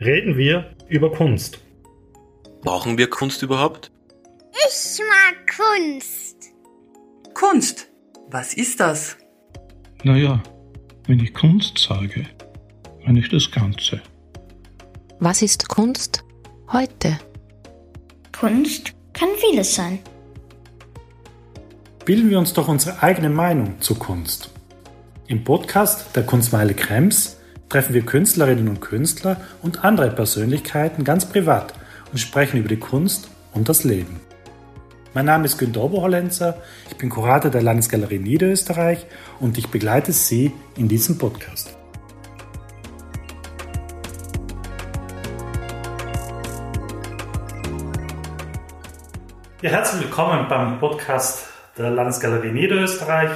reden wir über Kunst. Brauchen wir Kunst überhaupt? Ich mag Kunst. Kunst. Was ist das? Naja, wenn ich Kunst sage, meine ich das Ganze. Was ist Kunst heute? Kunst kann vieles sein. Bilden wir uns doch unsere eigene Meinung zur Kunst. Im Podcast der Kunstmeile Krems treffen wir Künstlerinnen und Künstler und andere Persönlichkeiten ganz privat und sprechen über die Kunst und das Leben. Mein Name ist Günter Oberhollenzer, ich bin Kurator der Landesgalerie Niederösterreich und ich begleite Sie in diesem Podcast. Ja, herzlich willkommen beim Podcast der Landesgalerie Niederösterreich,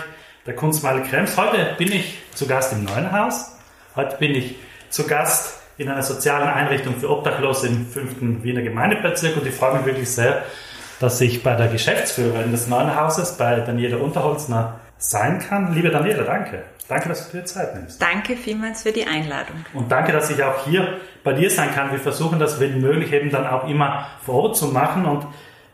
der Kunstmeile Krems. Heute bin ich zu Gast im Neuen Haus Heute bin ich zu Gast in einer sozialen Einrichtung für Obdachlose im 5. Wiener Gemeindebezirk und ich freue mich wirklich sehr, dass ich bei der Geschäftsführerin des neuen Hauses, bei Daniela Unterholzner, sein kann. Liebe Daniela, danke. Danke, dass du dir Zeit nimmst. Danke vielmals für die Einladung. Und danke, dass ich auch hier bei dir sein kann. Wir versuchen das, wenn möglich, eben dann auch immer vor Ort zu machen und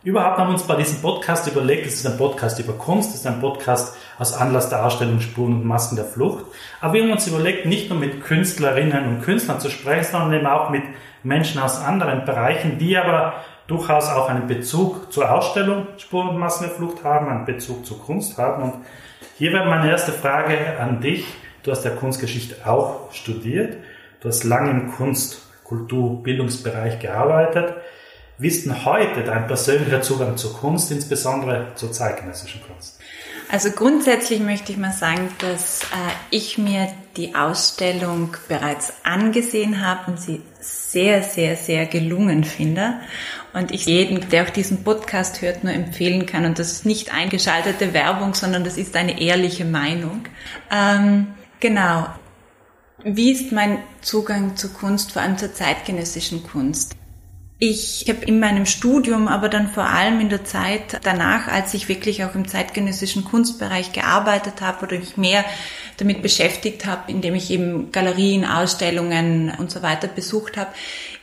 Überhaupt haben wir uns bei diesem Podcast überlegt, es ist ein Podcast über Kunst, es ist ein Podcast aus Anlass der Ausstellung Spuren und Masken der Flucht. Aber wir haben uns überlegt, nicht nur mit Künstlerinnen und Künstlern zu sprechen, sondern eben auch mit Menschen aus anderen Bereichen, die aber durchaus auch einen Bezug zur Ausstellung Spuren und Masken der Flucht haben, einen Bezug zur Kunst haben. Und hier wäre meine erste Frage an dich. Du hast ja Kunstgeschichte auch studiert. Du hast lange im Kunst-, Kultur-, Bildungsbereich gearbeitet. Denn heute dein persönlicher Zugang zur Kunst, insbesondere zur zeitgenössischen Kunst? Also grundsätzlich möchte ich mal sagen, dass äh, ich mir die Ausstellung bereits angesehen habe und sie sehr, sehr, sehr gelungen finde. Und ich jeden, der auch diesen Podcast hört, nur empfehlen kann. Und das ist nicht eingeschaltete Werbung, sondern das ist eine ehrliche Meinung. Ähm, genau. Wie ist mein Zugang zur Kunst, vor allem zur zeitgenössischen Kunst? Ich habe in meinem Studium, aber dann vor allem in der Zeit danach, als ich wirklich auch im zeitgenössischen Kunstbereich gearbeitet habe oder mich mehr damit beschäftigt habe, indem ich eben Galerien, Ausstellungen und so weiter besucht habe,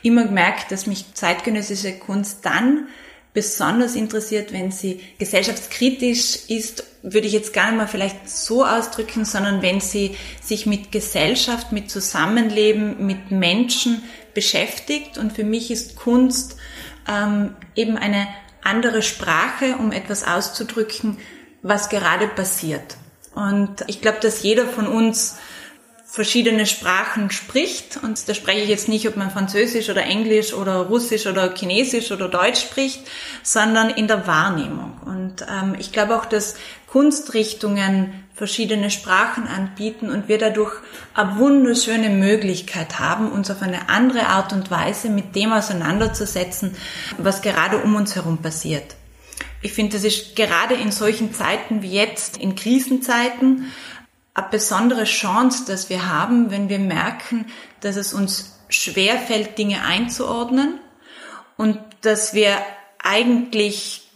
immer gemerkt, dass mich zeitgenössische Kunst dann besonders interessiert, wenn sie gesellschaftskritisch ist, würde ich jetzt gar nicht mal vielleicht so ausdrücken, sondern wenn sie sich mit Gesellschaft, mit Zusammenleben, mit Menschen beschäftigt. Und für mich ist Kunst ähm, eben eine andere Sprache, um etwas auszudrücken, was gerade passiert. Und ich glaube, dass jeder von uns verschiedene Sprachen spricht. Und da spreche ich jetzt nicht, ob man Französisch oder Englisch oder Russisch oder Chinesisch oder Deutsch spricht, sondern in der Wahrnehmung. Und ähm, ich glaube auch, dass Kunstrichtungen verschiedene Sprachen anbieten und wir dadurch eine wunderschöne Möglichkeit haben, uns auf eine andere Art und Weise mit dem auseinanderzusetzen, was gerade um uns herum passiert. Ich finde, das ist gerade in solchen Zeiten wie jetzt, in Krisenzeiten, eine besondere Chance, dass wir haben, wenn wir merken, dass es uns schwerfällt, Dinge einzuordnen und dass wir eigentlich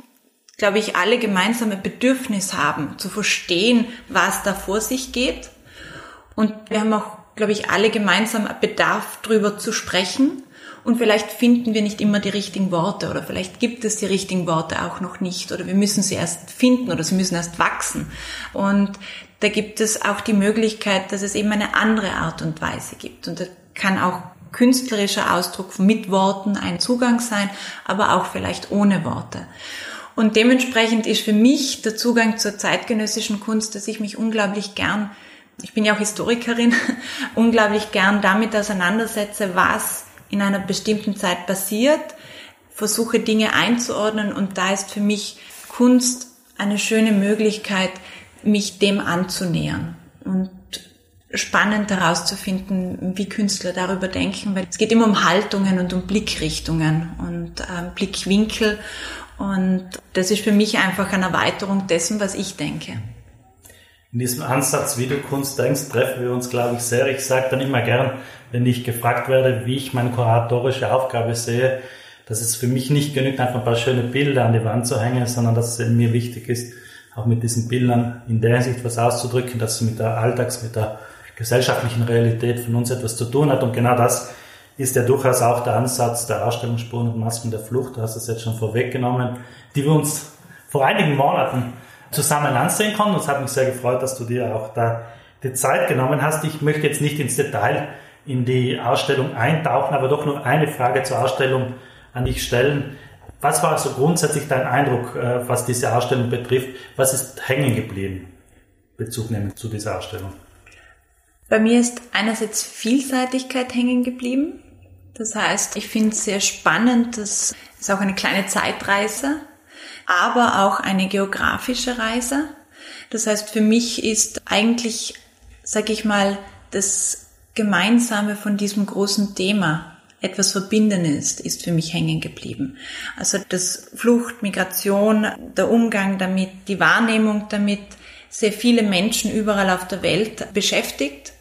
glaube ich, alle gemeinsame Bedürfnis haben, zu verstehen, was da vor sich geht. Und wir haben auch, glaube ich, alle gemeinsam Bedarf, darüber zu sprechen. Und vielleicht finden wir nicht immer die richtigen Worte oder vielleicht gibt es die richtigen Worte auch noch nicht oder wir müssen sie erst finden oder sie müssen erst wachsen. Und da gibt es auch die Möglichkeit, dass es eben eine andere Art und Weise gibt. Und das kann auch künstlerischer Ausdruck mit Worten ein Zugang sein, aber auch vielleicht ohne Worte. Und dementsprechend ist für mich der Zugang zur zeitgenössischen Kunst, dass ich mich unglaublich gern, ich bin ja auch Historikerin, unglaublich gern damit auseinandersetze, was in einer bestimmten Zeit passiert, versuche Dinge einzuordnen und da ist für mich Kunst eine schöne Möglichkeit, mich dem anzunähern und spannend herauszufinden, wie Künstler darüber denken, weil es geht immer um Haltungen und um Blickrichtungen und äh, Blickwinkel und das ist für mich einfach eine Erweiterung dessen, was ich denke. In diesem Ansatz, wie du Kunst denkst, treffen wir uns, glaube ich, sehr. Ich sage dann immer gern, wenn ich gefragt werde, wie ich meine kuratorische Aufgabe sehe, dass es für mich nicht genügt, einfach ein paar schöne Bilder an die Wand zu hängen, sondern dass es mir wichtig ist, auch mit diesen Bildern in der Hinsicht was auszudrücken, dass sie mit der Alltags-, mit der gesellschaftlichen Realität von uns etwas zu tun hat. Und genau das ist ja durchaus auch der Ansatz der Ausstellungsspuren und Masken der Flucht, du hast es jetzt schon vorweggenommen, die wir uns vor einigen Monaten zusammen ansehen konnten. Und es hat mich sehr gefreut, dass du dir auch da die Zeit genommen hast. Ich möchte jetzt nicht ins Detail in die Ausstellung eintauchen, aber doch nur eine Frage zur Ausstellung an dich stellen. Was war so grundsätzlich dein Eindruck, äh, was diese Ausstellung betrifft? Was ist hängen geblieben, Bezug zu dieser Ausstellung? Bei mir ist einerseits Vielseitigkeit hängen geblieben. Das heißt, ich finde es sehr spannend, das ist auch eine kleine Zeitreise, aber auch eine geografische Reise. Das heißt, für mich ist eigentlich, sag ich mal, das Gemeinsame von diesem großen Thema etwas Verbindendes ist für mich hängen geblieben. Also das Flucht, Migration, der Umgang damit, die Wahrnehmung damit, sehr viele Menschen überall auf der Welt beschäftigt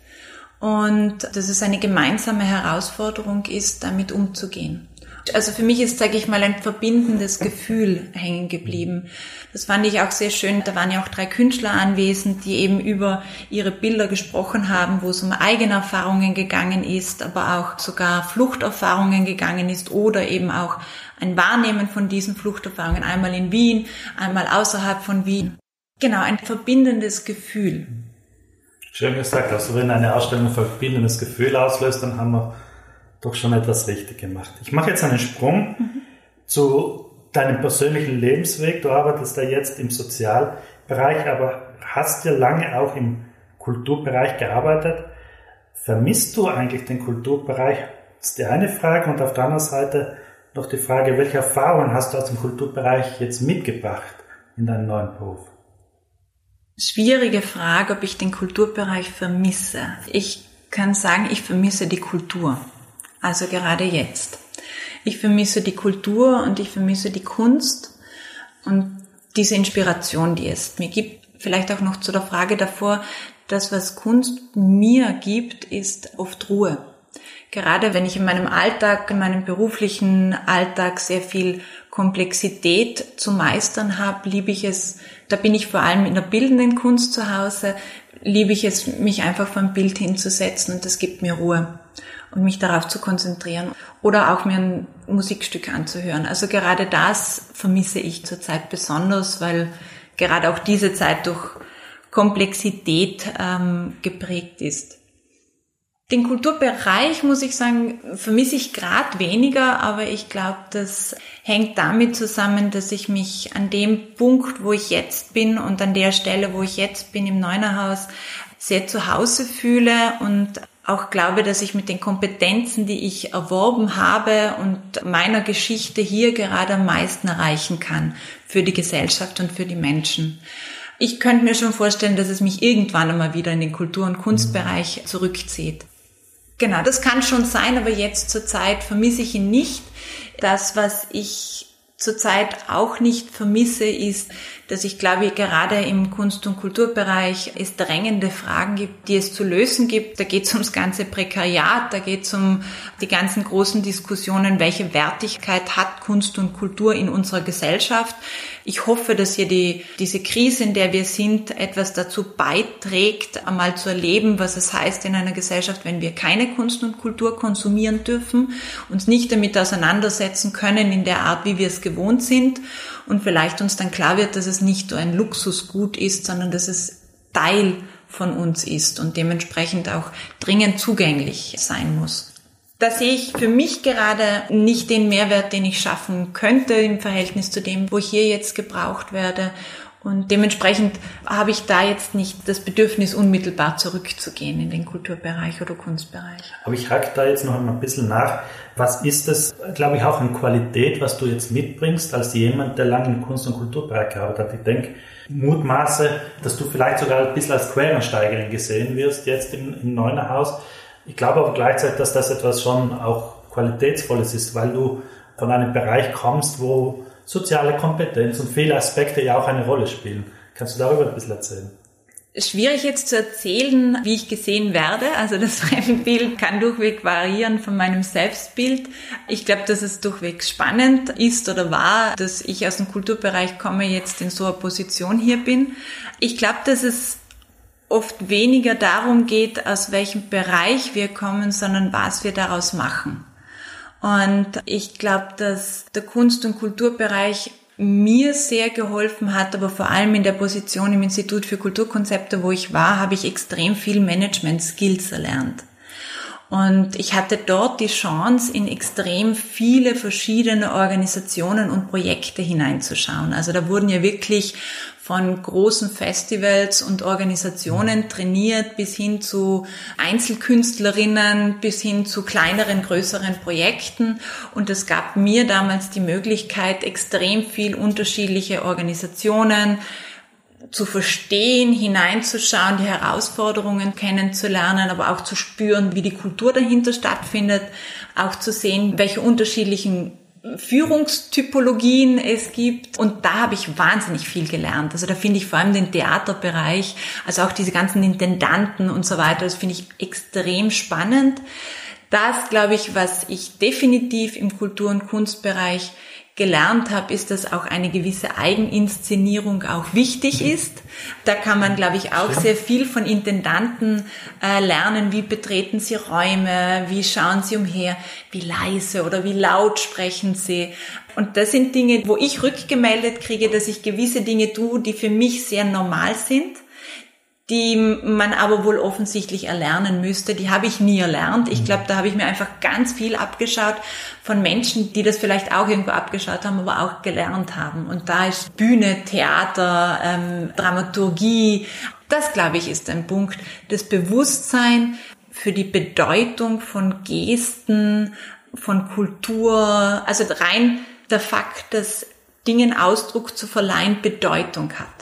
und dass es eine gemeinsame Herausforderung ist, damit umzugehen. Also für mich ist, sage ich mal, ein verbindendes Gefühl hängen geblieben. Das fand ich auch sehr schön. Da waren ja auch drei Künstler anwesend, die eben über ihre Bilder gesprochen haben, wo es um eigene Erfahrungen gegangen ist, aber auch sogar Fluchterfahrungen gegangen ist oder eben auch ein Wahrnehmen von diesen Fluchterfahrungen, einmal in Wien, einmal außerhalb von Wien. Genau, ein verbindendes Gefühl. Schön gesagt. Also wenn eine Ausstellung ein verbindendes Gefühl auslöst, dann haben wir doch schon etwas richtig gemacht. Ich mache jetzt einen Sprung mhm. zu deinem persönlichen Lebensweg. Du arbeitest ja jetzt im Sozialbereich, aber hast ja lange auch im Kulturbereich gearbeitet. Vermisst du eigentlich den Kulturbereich? Das ist die eine Frage. Und auf der anderen Seite noch die Frage, welche Erfahrungen hast du aus dem Kulturbereich jetzt mitgebracht in deinen neuen Beruf? Schwierige Frage, ob ich den Kulturbereich vermisse. Ich kann sagen, ich vermisse die Kultur. Also gerade jetzt. Ich vermisse die Kultur und ich vermisse die Kunst und diese Inspiration, die es mir gibt. Vielleicht auch noch zu der Frage davor, das, was Kunst mir gibt, ist oft Ruhe. Gerade wenn ich in meinem Alltag, in meinem beruflichen Alltag sehr viel Komplexität zu meistern habe, liebe ich es, da bin ich vor allem in der bildenden Kunst zu Hause, liebe ich es, mich einfach vor ein Bild hinzusetzen und das gibt mir Ruhe und mich darauf zu konzentrieren oder auch mir ein Musikstück anzuhören. Also gerade das vermisse ich zurzeit besonders, weil gerade auch diese Zeit durch Komplexität ähm, geprägt ist. Den Kulturbereich, muss ich sagen, vermisse ich gerade weniger, aber ich glaube, das hängt damit zusammen, dass ich mich an dem Punkt, wo ich jetzt bin und an der Stelle, wo ich jetzt bin im Neunerhaus, sehr zu Hause fühle und auch glaube, dass ich mit den Kompetenzen, die ich erworben habe und meiner Geschichte hier gerade am meisten erreichen kann für die Gesellschaft und für die Menschen. Ich könnte mir schon vorstellen, dass es mich irgendwann einmal wieder in den Kultur- und Kunstbereich zurückzieht. Genau, das kann schon sein, aber jetzt zur Zeit vermisse ich ihn nicht. Das, was ich zurzeit auch nicht vermisse, ist dass ich glaube, gerade im Kunst- und Kulturbereich es drängende Fragen gibt, die es zu lösen gibt. Da geht es ums ganze Prekariat, da geht es um die ganzen großen Diskussionen, welche Wertigkeit hat Kunst und Kultur in unserer Gesellschaft. Ich hoffe, dass hier die, diese Krise, in der wir sind, etwas dazu beiträgt, einmal zu erleben, was es heißt in einer Gesellschaft, wenn wir keine Kunst und Kultur konsumieren dürfen, uns nicht damit auseinandersetzen können in der Art, wie wir es gewohnt sind und vielleicht uns dann klar wird, dass es nicht nur ein Luxusgut ist, sondern dass es Teil von uns ist und dementsprechend auch dringend zugänglich sein muss. Da sehe ich für mich gerade nicht den Mehrwert, den ich schaffen könnte im Verhältnis zu dem, wo ich hier jetzt gebraucht werde. Und dementsprechend habe ich da jetzt nicht das Bedürfnis, unmittelbar zurückzugehen in den Kulturbereich oder Kunstbereich. Aber ich hake da jetzt noch einmal ein bisschen nach. Was ist das, glaube ich, auch an Qualität, was du jetzt mitbringst, als jemand, der lange im Kunst- und Kulturbereich gearbeitet hat? Ich denke, mutmaße, dass du vielleicht sogar ein bisschen als Quereinsteigerin gesehen wirst, jetzt im, im Neunerhaus. Ich glaube aber gleichzeitig, dass das etwas schon auch Qualitätsvolles ist, weil du von einem Bereich kommst, wo soziale Kompetenz und viele Aspekte ja auch eine Rolle spielen. Kannst du darüber ein bisschen erzählen? Schwierig jetzt zu erzählen, wie ich gesehen werde. Also das Fremdenbild kann durchweg variieren von meinem Selbstbild. Ich glaube, dass es durchweg spannend ist oder war, dass ich aus dem Kulturbereich komme, jetzt in so einer Position hier bin. Ich glaube, dass es oft weniger darum geht, aus welchem Bereich wir kommen, sondern was wir daraus machen. Und ich glaube, dass der Kunst- und Kulturbereich mir sehr geholfen hat, aber vor allem in der Position im Institut für Kulturkonzepte, wo ich war, habe ich extrem viel Management-Skills erlernt. Und ich hatte dort die Chance, in extrem viele verschiedene Organisationen und Projekte hineinzuschauen. Also da wurden ja wirklich von großen Festivals und Organisationen trainiert bis hin zu Einzelkünstlerinnen, bis hin zu kleineren, größeren Projekten. Und es gab mir damals die Möglichkeit, extrem viel unterschiedliche Organisationen, zu verstehen, hineinzuschauen, die Herausforderungen kennenzulernen, aber auch zu spüren, wie die Kultur dahinter stattfindet, auch zu sehen, welche unterschiedlichen Führungstypologien es gibt. Und da habe ich wahnsinnig viel gelernt. Also da finde ich vor allem den Theaterbereich, also auch diese ganzen Intendanten und so weiter, das finde ich extrem spannend. Das, glaube ich, was ich definitiv im Kultur- und Kunstbereich gelernt habe, ist, dass auch eine gewisse Eigeninszenierung auch wichtig mhm. ist. Da kann man, glaube ich, auch sehr viel von Intendanten äh, lernen. Wie betreten sie Räume? Wie schauen sie umher? Wie leise oder wie laut sprechen sie? Und das sind Dinge, wo ich rückgemeldet kriege, dass ich gewisse Dinge tue, die für mich sehr normal sind die man aber wohl offensichtlich erlernen müsste. Die habe ich nie erlernt. Ich glaube, da habe ich mir einfach ganz viel abgeschaut von Menschen, die das vielleicht auch irgendwo abgeschaut haben, aber auch gelernt haben. Und da ist Bühne, Theater, ähm, Dramaturgie, das glaube ich ist ein Punkt. Das Bewusstsein für die Bedeutung von Gesten, von Kultur, also rein der Fakt, dass Dingen Ausdruck zu verleihen Bedeutung hat.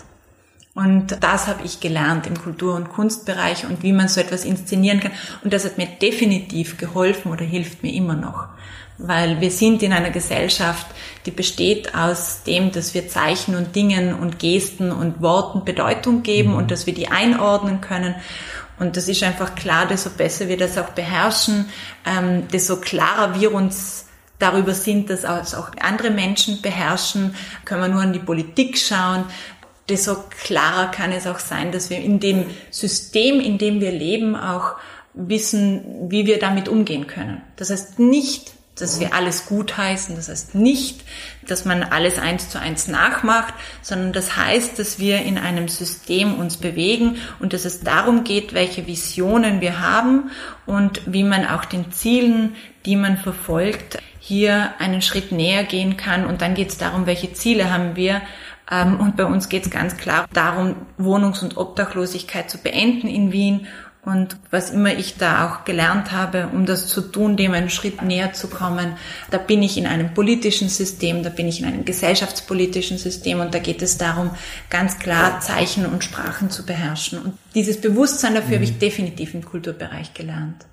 Und das habe ich gelernt im Kultur- und Kunstbereich und wie man so etwas inszenieren kann. Und das hat mir definitiv geholfen oder hilft mir immer noch. Weil wir sind in einer Gesellschaft, die besteht aus dem, dass wir Zeichen und Dingen und Gesten und Worten Bedeutung geben und dass wir die einordnen können. Und das ist einfach klar, desto besser wir das auch beherrschen, ähm, desto klarer wir uns darüber sind, dass auch andere Menschen beherrschen, können wir nur an die Politik schauen, desto klarer kann es auch sein, dass wir in dem System, in dem wir leben, auch wissen, wie wir damit umgehen können. Das heißt nicht, dass wir alles gutheißen, das heißt nicht, dass man alles eins zu eins nachmacht, sondern das heißt, dass wir in einem System uns bewegen und dass es darum geht, welche Visionen wir haben und wie man auch den Zielen, die man verfolgt, hier einen Schritt näher gehen kann. Und dann geht es darum, welche Ziele haben wir, und bei uns geht es ganz klar darum, Wohnungs- und Obdachlosigkeit zu beenden in Wien. Und was immer ich da auch gelernt habe, um das zu tun, dem einen Schritt näher zu kommen, da bin ich in einem politischen System, da bin ich in einem gesellschaftspolitischen System und da geht es darum, ganz klar Zeichen und Sprachen zu beherrschen. Und dieses Bewusstsein dafür mhm. habe ich definitiv im Kulturbereich gelernt.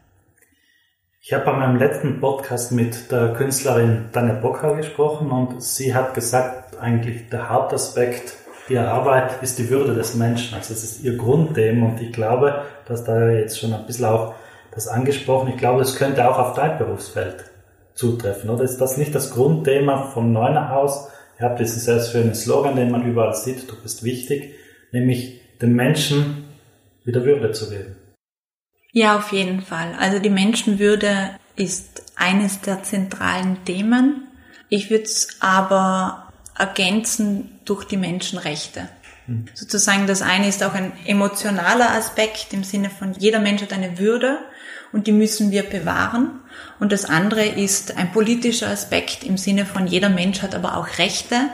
Ich habe bei meinem letzten Podcast mit der Künstlerin Tanja Bocker gesprochen und sie hat gesagt, eigentlich der Hauptaspekt ihrer Arbeit ist die Würde des Menschen. Also es ist ihr Grundthema und ich glaube, dass da jetzt schon ein bisschen auch das angesprochen, ich glaube, das könnte auch auf dein Berufsfeld zutreffen, oder? Ist das nicht das Grundthema vom Neunerhaus? Ihr habt diesen sehr schönen Slogan, den man überall sieht, du bist wichtig, nämlich den Menschen wieder Würde zu geben. Ja, auf jeden Fall. Also die Menschenwürde ist eines der zentralen Themen. Ich würde es aber ergänzen durch die Menschenrechte. Mhm. Sozusagen das eine ist auch ein emotionaler Aspekt im Sinne von jeder Mensch hat eine Würde und die müssen wir bewahren. Und das andere ist ein politischer Aspekt im Sinne von jeder Mensch hat aber auch Rechte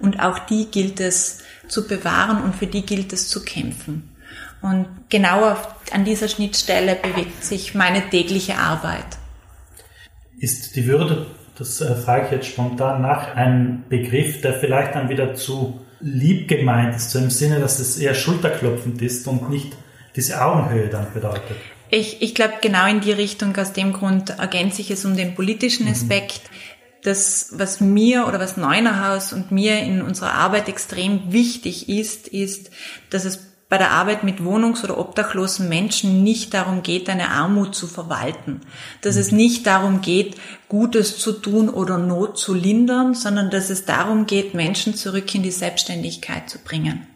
und auch die gilt es zu bewahren und für die gilt es zu kämpfen. Und genau an dieser Schnittstelle bewegt sich meine tägliche Arbeit. Ist die Würde das äh, frage ich jetzt spontan nach, ein Begriff, der vielleicht dann wieder zu lieb gemeint ist, so im Sinne, dass es eher schulterklopfend ist und nicht diese Augenhöhe dann bedeutet. Ich, ich glaube, genau in die Richtung, aus dem Grund ergänze ich es um den politischen mhm. Aspekt. Mhm. Das, was mir oder was Neunerhaus und mir in unserer Arbeit extrem wichtig ist, ist, dass es bei der Arbeit mit wohnungs- oder obdachlosen Menschen nicht darum geht, eine Armut zu verwalten. Dass es nicht darum geht, Gutes zu tun oder Not zu lindern, sondern dass es darum geht, Menschen zurück in die Selbstständigkeit zu bringen.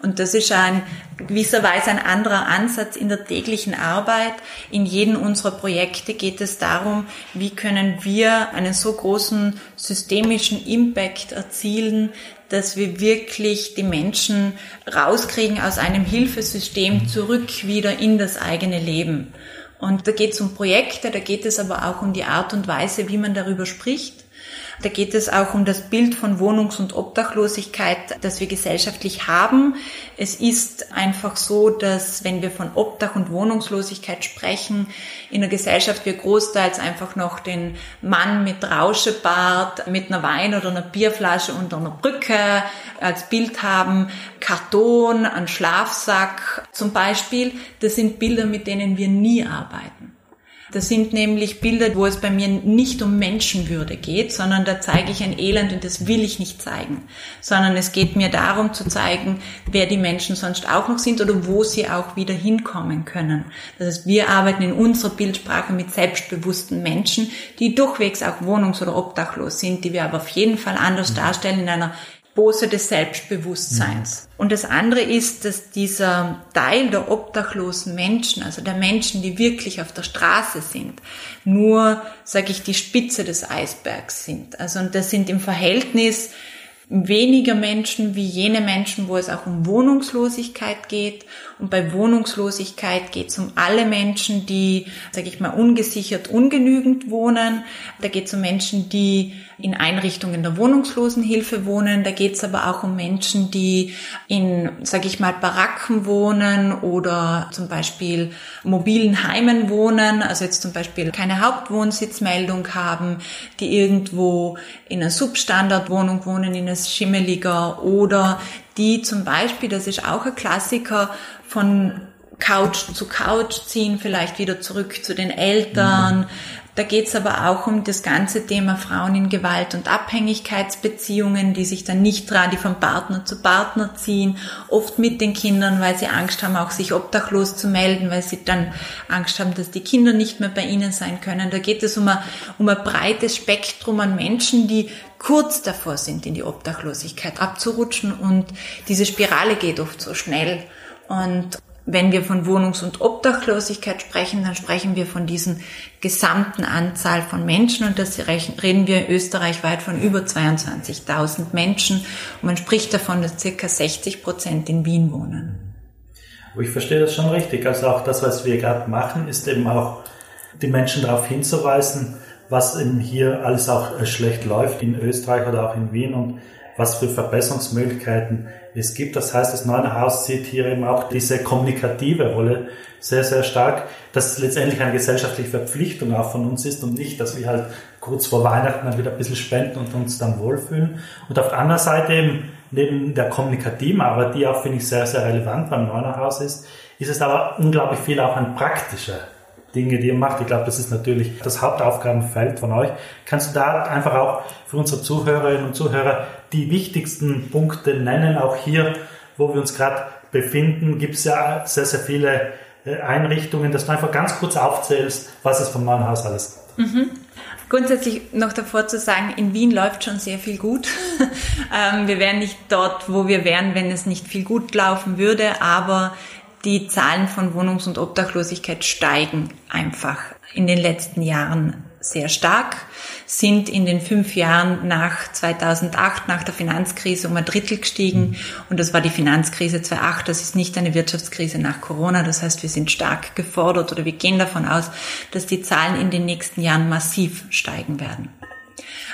Und das ist ein gewisserweise ein anderer Ansatz in der täglichen Arbeit. In jedem unserer Projekte geht es darum, wie können wir einen so großen systemischen Impact erzielen, dass wir wirklich die Menschen rauskriegen aus einem Hilfesystem zurück wieder in das eigene Leben. Und da geht es um Projekte, da geht es aber auch um die Art und Weise, wie man darüber spricht. Da geht es auch um das Bild von Wohnungs- und Obdachlosigkeit, das wir gesellschaftlich haben. Es ist einfach so, dass wenn wir von Obdach und Wohnungslosigkeit sprechen, in der Gesellschaft wir großteils einfach noch den Mann mit Rauschebart, mit einer Wein- oder einer Bierflasche unter einer Brücke als Bild haben, Karton, ein Schlafsack zum Beispiel. Das sind Bilder, mit denen wir nie arbeiten. Das sind nämlich Bilder, wo es bei mir nicht um Menschenwürde geht, sondern da zeige ich ein Elend und das will ich nicht zeigen, sondern es geht mir darum zu zeigen, wer die Menschen sonst auch noch sind oder wo sie auch wieder hinkommen können. Das heißt, wir arbeiten in unserer Bildsprache mit selbstbewussten Menschen, die durchwegs auch wohnungs- oder obdachlos sind, die wir aber auf jeden Fall anders darstellen in einer Pose des Selbstbewusstseins. Und das andere ist, dass dieser Teil der obdachlosen Menschen, also der Menschen, die wirklich auf der Straße sind, nur, sage ich, die Spitze des Eisbergs sind. Also und das sind im Verhältnis weniger Menschen wie jene Menschen, wo es auch um Wohnungslosigkeit geht. Und bei Wohnungslosigkeit geht es um alle Menschen, die, sage ich mal, ungesichert, ungenügend wohnen. Da geht es um Menschen, die in Einrichtungen der Wohnungslosenhilfe wohnen. Da geht es aber auch um Menschen, die in, sage ich mal, Baracken wohnen oder zum Beispiel mobilen Heimen wohnen. Also jetzt zum Beispiel keine Hauptwohnsitzmeldung haben, die irgendwo in einer Substandardwohnung wohnen, in einer Schimmeliger oder die zum Beispiel, das ist auch ein Klassiker, von Couch zu Couch ziehen, vielleicht wieder zurück zu den Eltern. Da geht es aber auch um das ganze Thema Frauen in Gewalt- und Abhängigkeitsbeziehungen, die sich dann nicht trauen, die vom Partner zu Partner ziehen, oft mit den Kindern, weil sie Angst haben, auch sich obdachlos zu melden, weil sie dann Angst haben, dass die Kinder nicht mehr bei ihnen sein können. Da geht es um ein, um ein breites Spektrum an Menschen, die kurz davor sind, in die Obdachlosigkeit abzurutschen und diese Spirale geht oft so schnell. Und wenn wir von Wohnungs- und Obdachlosigkeit sprechen, dann sprechen wir von diesen gesamten Anzahl von Menschen und das reden wir österreichweit von über 22.000 Menschen und man spricht davon, dass circa 60 Prozent in Wien wohnen. Ich verstehe das schon richtig. Also auch das, was wir gerade machen, ist eben auch die Menschen darauf hinzuweisen, was eben hier alles auch schlecht läuft in Österreich oder auch in Wien und was für Verbesserungsmöglichkeiten es gibt. Das heißt, das Neue Haus sieht hier eben auch diese kommunikative Rolle sehr, sehr stark, dass es letztendlich eine gesellschaftliche Verpflichtung auch von uns ist und nicht, dass wir halt kurz vor Weihnachten dann wieder ein bisschen spenden und uns dann wohlfühlen. Und auf der anderen Seite eben neben der kommunikativen Arbeit, die auch, finde ich, sehr, sehr relevant beim Neuner Haus ist, ist es aber unglaublich viel auch ein praktischer Dinge, die ihr macht. Ich glaube, das ist natürlich das Hauptaufgabenfeld von euch. Kannst du da einfach auch für unsere Zuhörerinnen und Zuhörer die wichtigsten Punkte nennen? Auch hier, wo wir uns gerade befinden, gibt es ja sehr, sehr viele äh, Einrichtungen, dass du einfach ganz kurz aufzählst, was es vom neuen Haus alles gibt. Mhm. Grundsätzlich noch davor zu sagen, in Wien läuft schon sehr viel gut. Ähm, wir wären nicht dort, wo wir wären, wenn es nicht viel gut laufen würde, aber die Zahlen von Wohnungs- und Obdachlosigkeit steigen einfach in den letzten Jahren sehr stark, sind in den fünf Jahren nach 2008, nach der Finanzkrise, um ein Drittel gestiegen. Und das war die Finanzkrise 2008. Das ist nicht eine Wirtschaftskrise nach Corona. Das heißt, wir sind stark gefordert oder wir gehen davon aus, dass die Zahlen in den nächsten Jahren massiv steigen werden.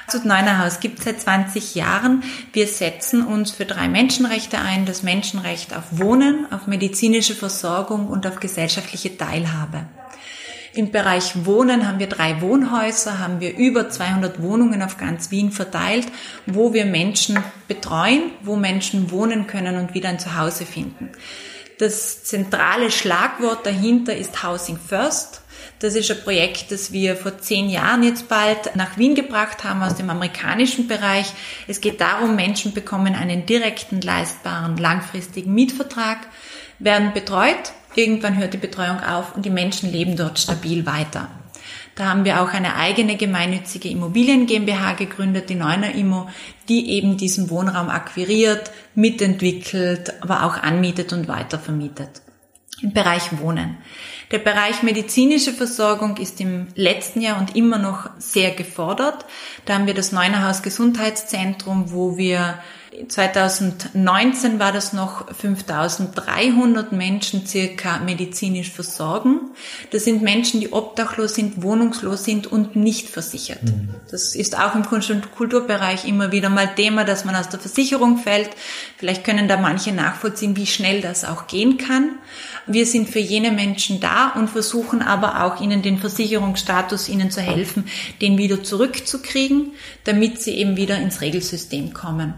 Institut Neunerhaus gibt es seit 20 Jahren. Wir setzen uns für drei Menschenrechte ein. Das Menschenrecht auf Wohnen, auf medizinische Versorgung und auf gesellschaftliche Teilhabe. Im Bereich Wohnen haben wir drei Wohnhäuser, haben wir über 200 Wohnungen auf ganz Wien verteilt, wo wir Menschen betreuen, wo Menschen wohnen können und wieder ein Zuhause finden. Das zentrale Schlagwort dahinter ist Housing First. Das ist ein Projekt, das wir vor zehn Jahren jetzt bald nach Wien gebracht haben aus dem amerikanischen Bereich. Es geht darum, Menschen bekommen einen direkten, leistbaren, langfristigen Mietvertrag, werden betreut, irgendwann hört die Betreuung auf und die Menschen leben dort stabil weiter. Da haben wir auch eine eigene gemeinnützige Immobilien GmbH gegründet, die Neuner Immo, die eben diesen Wohnraum akquiriert, mitentwickelt, aber auch anmietet und weitervermietet. Im Bereich Wohnen. Der Bereich medizinische Versorgung ist im letzten Jahr und immer noch sehr gefordert. Da haben wir das Neunerhaus Gesundheitszentrum, wo wir 2019 war das noch 5300 Menschen circa medizinisch versorgen. Das sind Menschen, die obdachlos sind, wohnungslos sind und nicht versichert. Mhm. Das ist auch im Kunst- und Kulturbereich immer wieder mal Thema, dass man aus der Versicherung fällt. Vielleicht können da manche nachvollziehen, wie schnell das auch gehen kann. Wir sind für jene Menschen da und versuchen aber auch ihnen den Versicherungsstatus, ihnen zu helfen, den wieder zurückzukriegen, damit sie eben wieder ins Regelsystem kommen.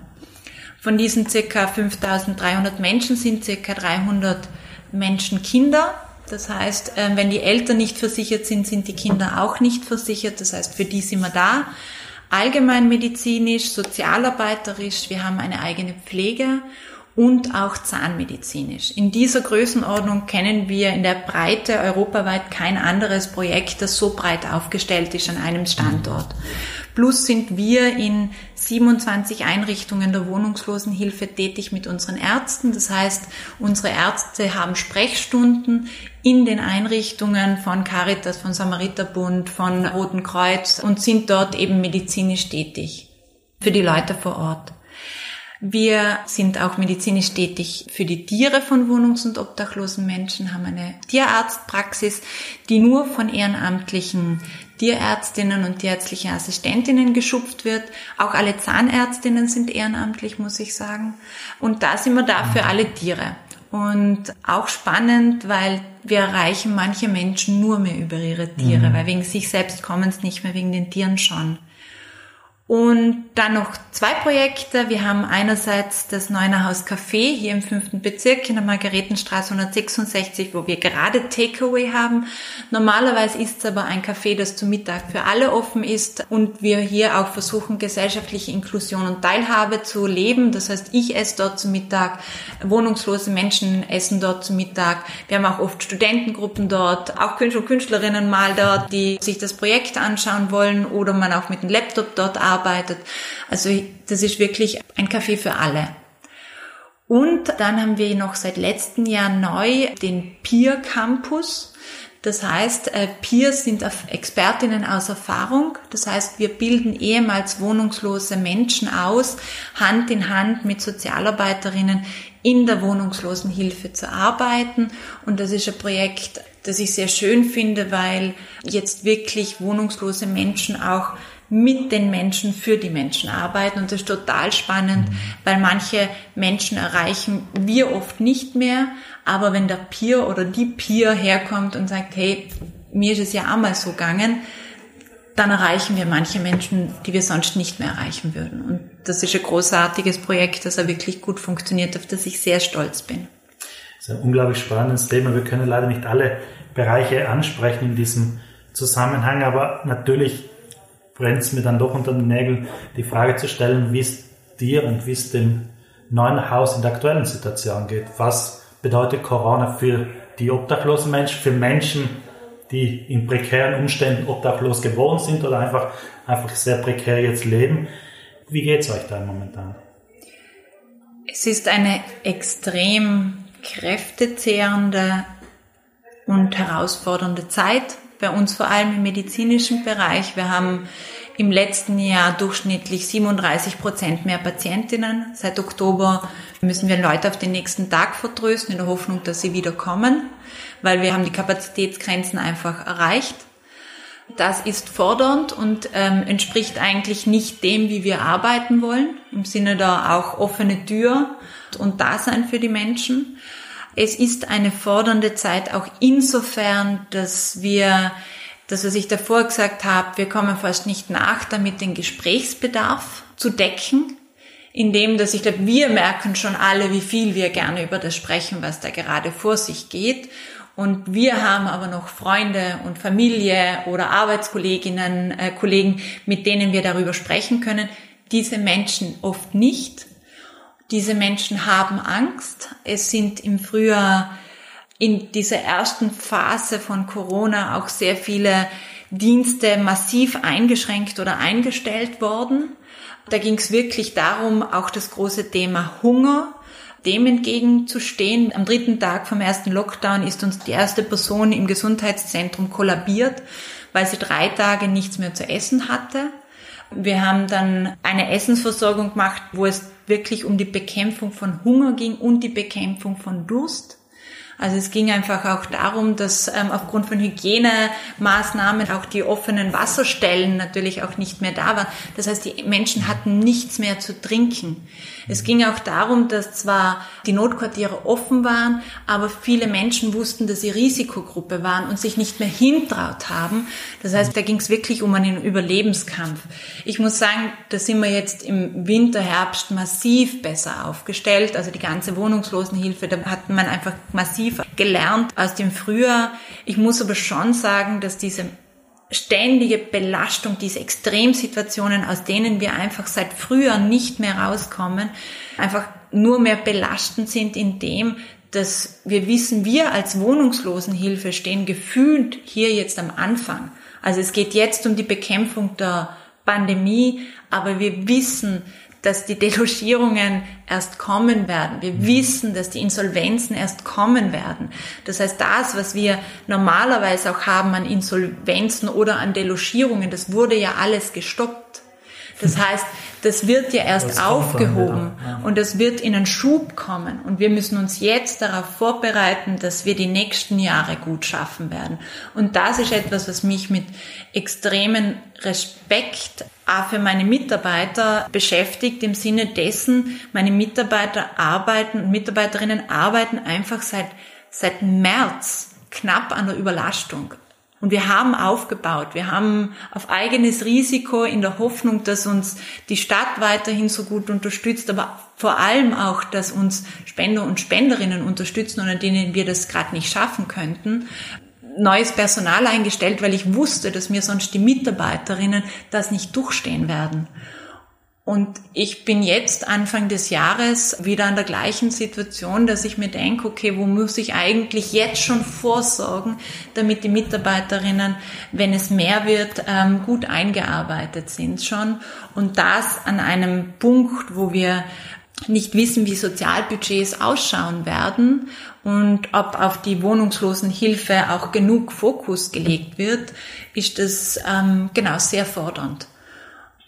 Von diesen circa 5300 Menschen sind circa 300 Menschen Kinder. Das heißt, ähm, wenn die Eltern nicht versichert sind, sind die Kinder auch nicht versichert. Das heißt, für die sind wir da. Allgemeinmedizinisch, sozialarbeiterisch, wir haben eine eigene Pflege und auch zahnmedizinisch. In dieser Größenordnung kennen wir in der Breite europaweit kein anderes Projekt, das so breit aufgestellt ist an einem Standort. Plus sind wir in 27 Einrichtungen der Wohnungslosenhilfe tätig mit unseren Ärzten. Das heißt, unsere Ärzte haben Sprechstunden in den Einrichtungen von Caritas, von Samariterbund, von Roten Kreuz und sind dort eben medizinisch tätig für die Leute vor Ort. Wir sind auch medizinisch tätig für die Tiere von wohnungs- und obdachlosen Menschen, haben eine Tierarztpraxis, die nur von ehrenamtlichen Tierärztinnen und tierärztlichen Assistentinnen geschupft wird. Auch alle Zahnärztinnen sind ehrenamtlich, muss ich sagen. Und da sind wir da für alle Tiere. Und auch spannend, weil wir erreichen manche Menschen nur mehr über ihre Tiere, mhm. weil wegen sich selbst kommen es nicht mehr, wegen den Tieren schon. Und dann noch zwei Projekte. Wir haben einerseits das Neunerhaus Café hier im fünften Bezirk in der Margaretenstraße 166, wo wir gerade Takeaway haben. Normalerweise ist es aber ein Café, das zum Mittag für alle offen ist und wir hier auch versuchen, gesellschaftliche Inklusion und Teilhabe zu leben. Das heißt, ich esse dort zum Mittag, wohnungslose Menschen essen dort zum Mittag. Wir haben auch oft Studentengruppen dort, auch Künstler und Künstlerinnen mal dort, die sich das Projekt anschauen wollen oder man auch mit dem Laptop dort arbeitet arbeitet. Also das ist wirklich ein Café für alle. Und dann haben wir noch seit letztem Jahr neu den Peer Campus. Das heißt, äh, Peers sind Expertinnen aus Erfahrung. Das heißt, wir bilden ehemals wohnungslose Menschen aus, Hand in Hand mit Sozialarbeiterinnen in der Wohnungslosenhilfe zu arbeiten. Und das ist ein Projekt, das ich sehr schön finde, weil jetzt wirklich wohnungslose Menschen auch mit den Menschen für die Menschen arbeiten. Und das ist total spannend, weil manche Menschen erreichen wir oft nicht mehr. Aber wenn der Peer oder die Peer herkommt und sagt, hey, mir ist es ja auch mal so gegangen, dann erreichen wir manche Menschen, die wir sonst nicht mehr erreichen würden. Und das ist ein großartiges Projekt, das auch wirklich gut funktioniert, auf das ich sehr stolz bin. Das ist ein unglaublich spannendes Thema. Wir können leider nicht alle Bereiche ansprechen in diesem Zusammenhang, aber natürlich brennt es mir dann doch unter den Nägeln, die Frage zu stellen, wie es dir und wie es dem neuen Haus in der aktuellen Situation geht. Was bedeutet Corona für die obdachlosen Menschen, für Menschen, die in prekären Umständen obdachlos geboren sind oder einfach, einfach sehr prekär jetzt leben. Wie geht es euch da momentan? Es ist eine extrem kräftezehrende und herausfordernde Zeit bei uns vor allem im medizinischen Bereich. Wir haben im letzten Jahr durchschnittlich 37 Prozent mehr Patientinnen. Seit Oktober müssen wir Leute auf den nächsten Tag vertrösten in der Hoffnung, dass sie wieder kommen, weil wir haben die Kapazitätsgrenzen einfach erreicht. Das ist fordernd und ähm, entspricht eigentlich nicht dem, wie wir arbeiten wollen, im Sinne da auch offene Tür und Dasein für die Menschen. Es ist eine fordernde Zeit auch insofern, dass wir, das was ich davor gesagt habe, wir kommen fast nicht nach, damit den Gesprächsbedarf zu decken, indem, dass ich glaube, wir merken schon alle, wie viel wir gerne über das sprechen, was da gerade vor sich geht. Und wir haben aber noch Freunde und Familie oder Arbeitskolleginnen, äh, Kollegen, mit denen wir darüber sprechen können. Diese Menschen oft nicht. Diese Menschen haben Angst. Es sind im Frühjahr in dieser ersten Phase von Corona auch sehr viele Dienste massiv eingeschränkt oder eingestellt worden. Da ging es wirklich darum, auch das große Thema Hunger dem entgegenzustehen. Am dritten Tag vom ersten Lockdown ist uns die erste Person im Gesundheitszentrum kollabiert, weil sie drei Tage nichts mehr zu essen hatte. Wir haben dann eine Essensversorgung gemacht, wo es wirklich um die Bekämpfung von Hunger ging und die Bekämpfung von Durst. Also es ging einfach auch darum, dass ähm, aufgrund von Hygienemaßnahmen auch die offenen Wasserstellen natürlich auch nicht mehr da waren. Das heißt, die Menschen hatten nichts mehr zu trinken. Es ging auch darum, dass zwar die Notquartiere offen waren, aber viele Menschen wussten, dass sie Risikogruppe waren und sich nicht mehr hintraut haben. Das heißt, da ging es wirklich um einen Überlebenskampf. Ich muss sagen, da sind wir jetzt im Winter, Herbst massiv besser aufgestellt. Also die ganze Wohnungslosenhilfe, da hat man einfach massiv gelernt aus dem Frühjahr. Ich muss aber schon sagen, dass diese ständige Belastung, diese Extremsituationen, aus denen wir einfach seit früher nicht mehr rauskommen, einfach nur mehr belastend sind in dem, dass wir wissen, wir als Wohnungslosenhilfe stehen gefühlt hier jetzt am Anfang. Also es geht jetzt um die Bekämpfung der Pandemie, aber wir wissen, dass die Delogierungen erst kommen werden. Wir mhm. wissen, dass die Insolvenzen erst kommen werden. Das heißt, das, was wir normalerweise auch haben an Insolvenzen oder an Delogierungen, das wurde ja alles gestoppt. Das heißt, das wird ja erst das aufgehoben ja. und das wird in einen Schub kommen. Und wir müssen uns jetzt darauf vorbereiten, dass wir die nächsten Jahre gut schaffen werden. Und das ist etwas, was mich mit extremen Respekt auch für meine Mitarbeiter beschäftigt, im Sinne dessen, meine Mitarbeiter arbeiten und Mitarbeiterinnen arbeiten einfach seit, seit März knapp an der Überlastung. Und wir haben aufgebaut. Wir haben auf eigenes Risiko in der Hoffnung, dass uns die Stadt weiterhin so gut unterstützt, aber vor allem auch, dass uns Spender und Spenderinnen unterstützen, ohne denen wir das gerade nicht schaffen könnten, neues Personal eingestellt, weil ich wusste, dass mir sonst die Mitarbeiterinnen das nicht durchstehen werden. Und ich bin jetzt Anfang des Jahres wieder an der gleichen Situation, dass ich mir denke, okay, wo muss ich eigentlich jetzt schon vorsorgen, damit die Mitarbeiterinnen, wenn es mehr wird, ähm, gut eingearbeitet sind schon. Und das an einem Punkt, wo wir nicht wissen, wie Sozialbudgets ausschauen werden und ob auf die Wohnungslosenhilfe auch genug Fokus gelegt wird, ist das ähm, genau sehr fordernd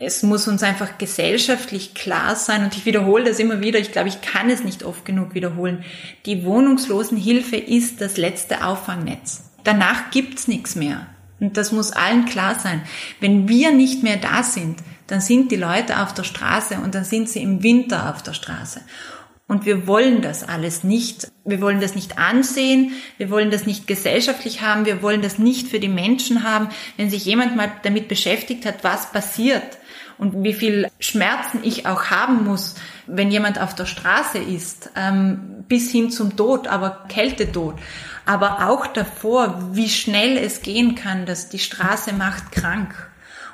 es muss uns einfach gesellschaftlich klar sein, und ich wiederhole das immer wieder, ich glaube, ich kann es nicht oft genug wiederholen, die Wohnungslosenhilfe ist das letzte Auffangnetz. Danach gibt's nichts mehr. Und das muss allen klar sein. Wenn wir nicht mehr da sind, dann sind die Leute auf der Straße und dann sind sie im Winter auf der Straße. Und wir wollen das alles nicht. Wir wollen das nicht ansehen. Wir wollen das nicht gesellschaftlich haben. Wir wollen das nicht für die Menschen haben. Wenn sich jemand mal damit beschäftigt hat, was passiert, und wie viel Schmerzen ich auch haben muss, wenn jemand auf der Straße ist, ähm, bis hin zum Tod, aber Kältetod. Aber auch davor, wie schnell es gehen kann, dass die Straße macht krank.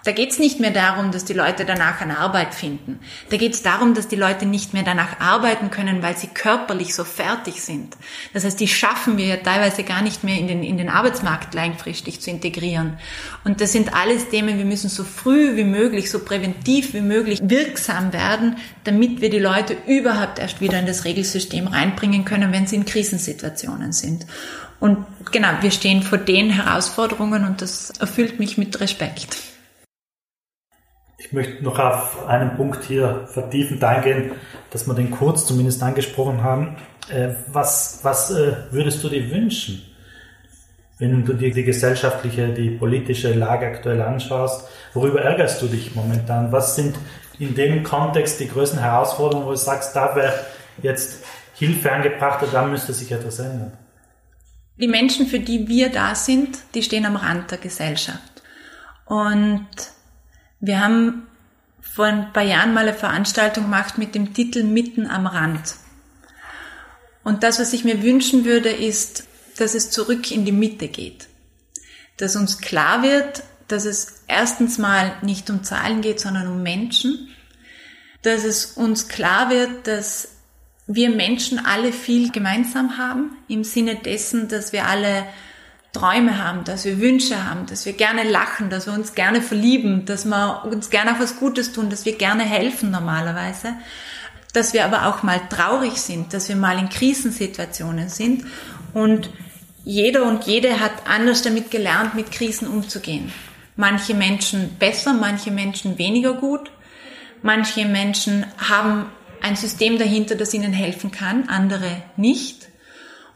Da geht es nicht mehr darum, dass die Leute danach eine Arbeit finden. Da geht es darum, dass die Leute nicht mehr danach arbeiten können, weil sie körperlich so fertig sind. Das heißt, die schaffen wir ja teilweise gar nicht mehr in den, in den Arbeitsmarkt langfristig zu integrieren. Und das sind alles Themen, wir müssen so früh wie möglich, so präventiv wie möglich wirksam werden, damit wir die Leute überhaupt erst wieder in das Regelsystem reinbringen können, wenn sie in Krisensituationen sind. Und genau, wir stehen vor den Herausforderungen und das erfüllt mich mit Respekt. Ich möchte noch auf einen Punkt hier vertiefend eingehen, dass wir den kurz zumindest angesprochen haben. Äh, was, was äh, würdest du dir wünschen, wenn du dir die gesellschaftliche, die politische Lage aktuell anschaust? Worüber ärgerst du dich momentan? Was sind in dem Kontext die größten Herausforderungen, wo du sagst, da wäre jetzt Hilfe angebracht oder da müsste sich etwas ändern? Die Menschen, für die wir da sind, die stehen am Rand der Gesellschaft. Und wir haben vor ein paar Jahren mal eine Veranstaltung gemacht mit dem Titel Mitten am Rand. Und das, was ich mir wünschen würde, ist, dass es zurück in die Mitte geht. Dass uns klar wird, dass es erstens mal nicht um Zahlen geht, sondern um Menschen. Dass es uns klar wird, dass wir Menschen alle viel gemeinsam haben, im Sinne dessen, dass wir alle Träume haben, dass wir Wünsche haben, dass wir gerne lachen, dass wir uns gerne verlieben, dass wir uns gerne auch was Gutes tun, dass wir gerne helfen normalerweise, dass wir aber auch mal traurig sind, dass wir mal in Krisensituationen sind und jeder und jede hat anders damit gelernt, mit Krisen umzugehen. Manche Menschen besser, manche Menschen weniger gut. Manche Menschen haben ein System dahinter, das ihnen helfen kann, andere nicht.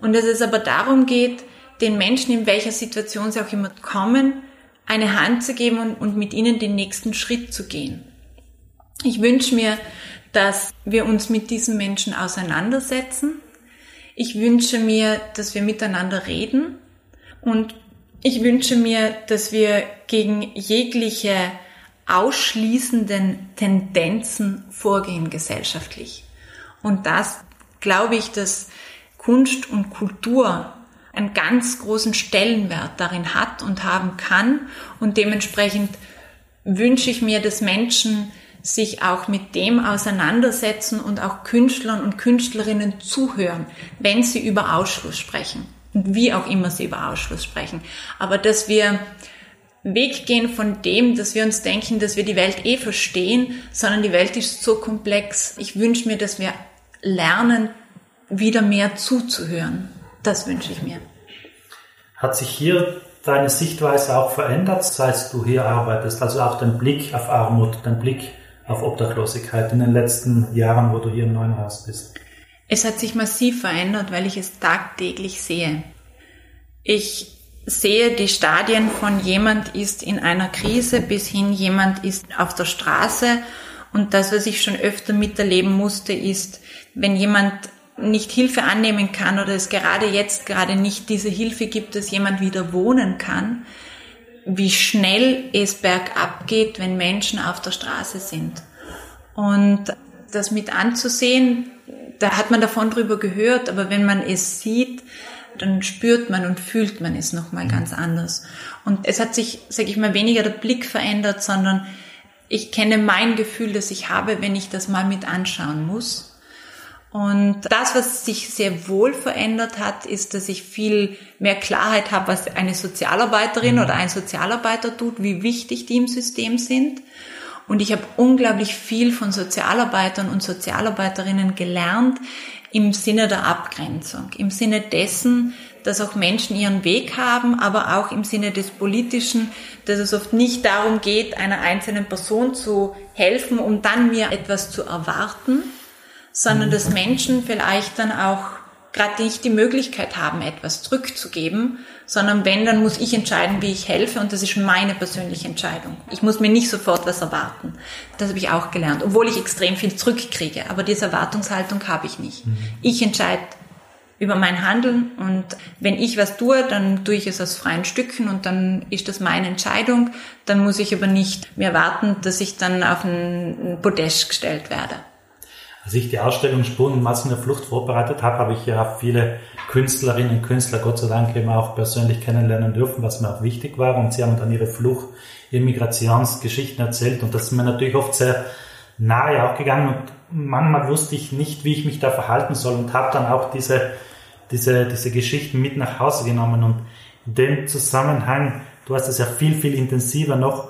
Und dass es aber darum geht, den Menschen, in welcher Situation sie auch immer kommen, eine Hand zu geben und, und mit ihnen den nächsten Schritt zu gehen. Ich wünsche mir, dass wir uns mit diesen Menschen auseinandersetzen. Ich wünsche mir, dass wir miteinander reden und ich wünsche mir, dass wir gegen jegliche ausschließenden Tendenzen vorgehen gesellschaftlich. Und das glaube ich, dass Kunst und Kultur einen ganz großen Stellenwert darin hat und haben kann. Und dementsprechend wünsche ich mir, dass Menschen sich auch mit dem auseinandersetzen und auch Künstlern und Künstlerinnen zuhören, wenn sie über Ausschluss sprechen und wie auch immer sie über Ausschluss sprechen. Aber dass wir weggehen von dem, dass wir uns denken, dass wir die Welt eh verstehen, sondern die Welt ist so komplex. Ich wünsche mir, dass wir lernen, wieder mehr zuzuhören. Das wünsche ich mir. Hat sich hier deine Sichtweise auch verändert, seit du hier arbeitest? Also auch dein Blick auf Armut, dein Blick auf Obdachlosigkeit in den letzten Jahren, wo du hier im neuen Haus bist? Es hat sich massiv verändert, weil ich es tagtäglich sehe. Ich sehe die Stadien von jemand ist in einer Krise bis hin jemand ist auf der Straße und das, was ich schon öfter miterleben musste, ist, wenn jemand nicht Hilfe annehmen kann oder es gerade jetzt gerade nicht diese Hilfe gibt, dass jemand wieder wohnen kann, wie schnell es bergab geht, wenn Menschen auf der Straße sind. Und das mit anzusehen, da hat man davon drüber gehört, aber wenn man es sieht, dann spürt man und fühlt man es nochmal ganz anders. Und es hat sich, sage ich mal, weniger der Blick verändert, sondern ich kenne mein Gefühl, das ich habe, wenn ich das mal mit anschauen muss. Und das, was sich sehr wohl verändert hat, ist, dass ich viel mehr Klarheit habe, was eine Sozialarbeiterin mhm. oder ein Sozialarbeiter tut, wie wichtig die im System sind. Und ich habe unglaublich viel von Sozialarbeitern und Sozialarbeiterinnen gelernt im Sinne der Abgrenzung, im Sinne dessen, dass auch Menschen ihren Weg haben, aber auch im Sinne des Politischen, dass es oft nicht darum geht, einer einzelnen Person zu helfen, um dann mir etwas zu erwarten, sondern dass Menschen vielleicht dann auch gerade nicht die Möglichkeit haben, etwas zurückzugeben, sondern wenn, dann muss ich entscheiden, wie ich helfe und das ist meine persönliche Entscheidung. Ich muss mir nicht sofort was erwarten. Das habe ich auch gelernt, obwohl ich extrem viel zurückkriege, aber diese Erwartungshaltung habe ich nicht. Mhm. Ich entscheide über mein Handeln und wenn ich was tue, dann tue ich es aus freien Stücken und dann ist das meine Entscheidung. Dann muss ich aber nicht mehr warten, dass ich dann auf ein Podest gestellt werde. Als ich die Ausstellung Spuren und Massen der Flucht vorbereitet habe, habe ich ja viele Künstlerinnen und Künstler Gott sei Dank eben auch persönlich kennenlernen dürfen, was mir auch wichtig war. Und sie haben dann ihre Flucht, ihre Migrationsgeschichten erzählt. Und das ist mir natürlich oft sehr nahe auch gegangen. Und manchmal wusste ich nicht, wie ich mich da verhalten soll und habe dann auch diese, diese, diese Geschichten mit nach Hause genommen. Und in dem Zusammenhang, du hast es ja viel, viel intensiver noch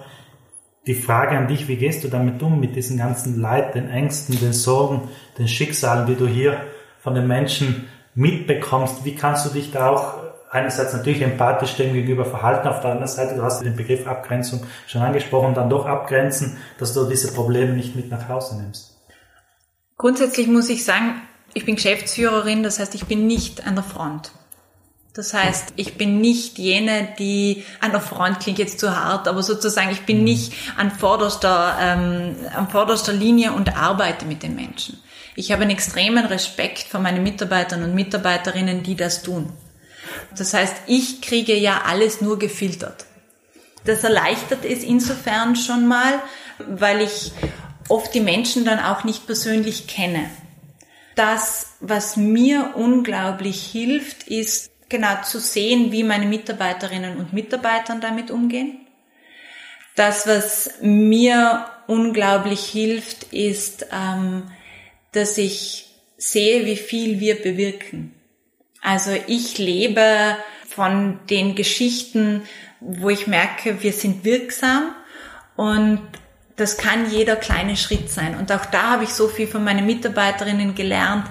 die Frage an dich, wie gehst du damit um, mit diesen ganzen Leid, den Ängsten, den Sorgen, den Schicksalen, die du hier von den Menschen mitbekommst? Wie kannst du dich da auch einerseits natürlich empathisch dem gegenüber verhalten, auf der anderen Seite, du hast den Begriff Abgrenzung schon angesprochen, dann doch abgrenzen, dass du diese Probleme nicht mit nach Hause nimmst? Grundsätzlich muss ich sagen, ich bin Geschäftsführerin, das heißt, ich bin nicht an der Front. Das heißt, ich bin nicht jene, die an der Front klingt jetzt zu hart, aber sozusagen ich bin mhm. nicht an vorderster, ähm, an vorderster Linie und arbeite mit den Menschen. Ich habe einen extremen Respekt vor meinen Mitarbeitern und Mitarbeiterinnen, die das tun. Das heißt, ich kriege ja alles nur gefiltert. Das erleichtert es insofern schon mal, weil ich oft die Menschen dann auch nicht persönlich kenne. Das, was mir unglaublich hilft, ist genau zu sehen, wie meine Mitarbeiterinnen und Mitarbeiter damit umgehen. Das, was mir unglaublich hilft, ist, ähm, dass ich sehe, wie viel wir bewirken. Also ich lebe von den Geschichten, wo ich merke, wir sind wirksam und das kann jeder kleine Schritt sein. Und auch da habe ich so viel von meinen Mitarbeiterinnen gelernt.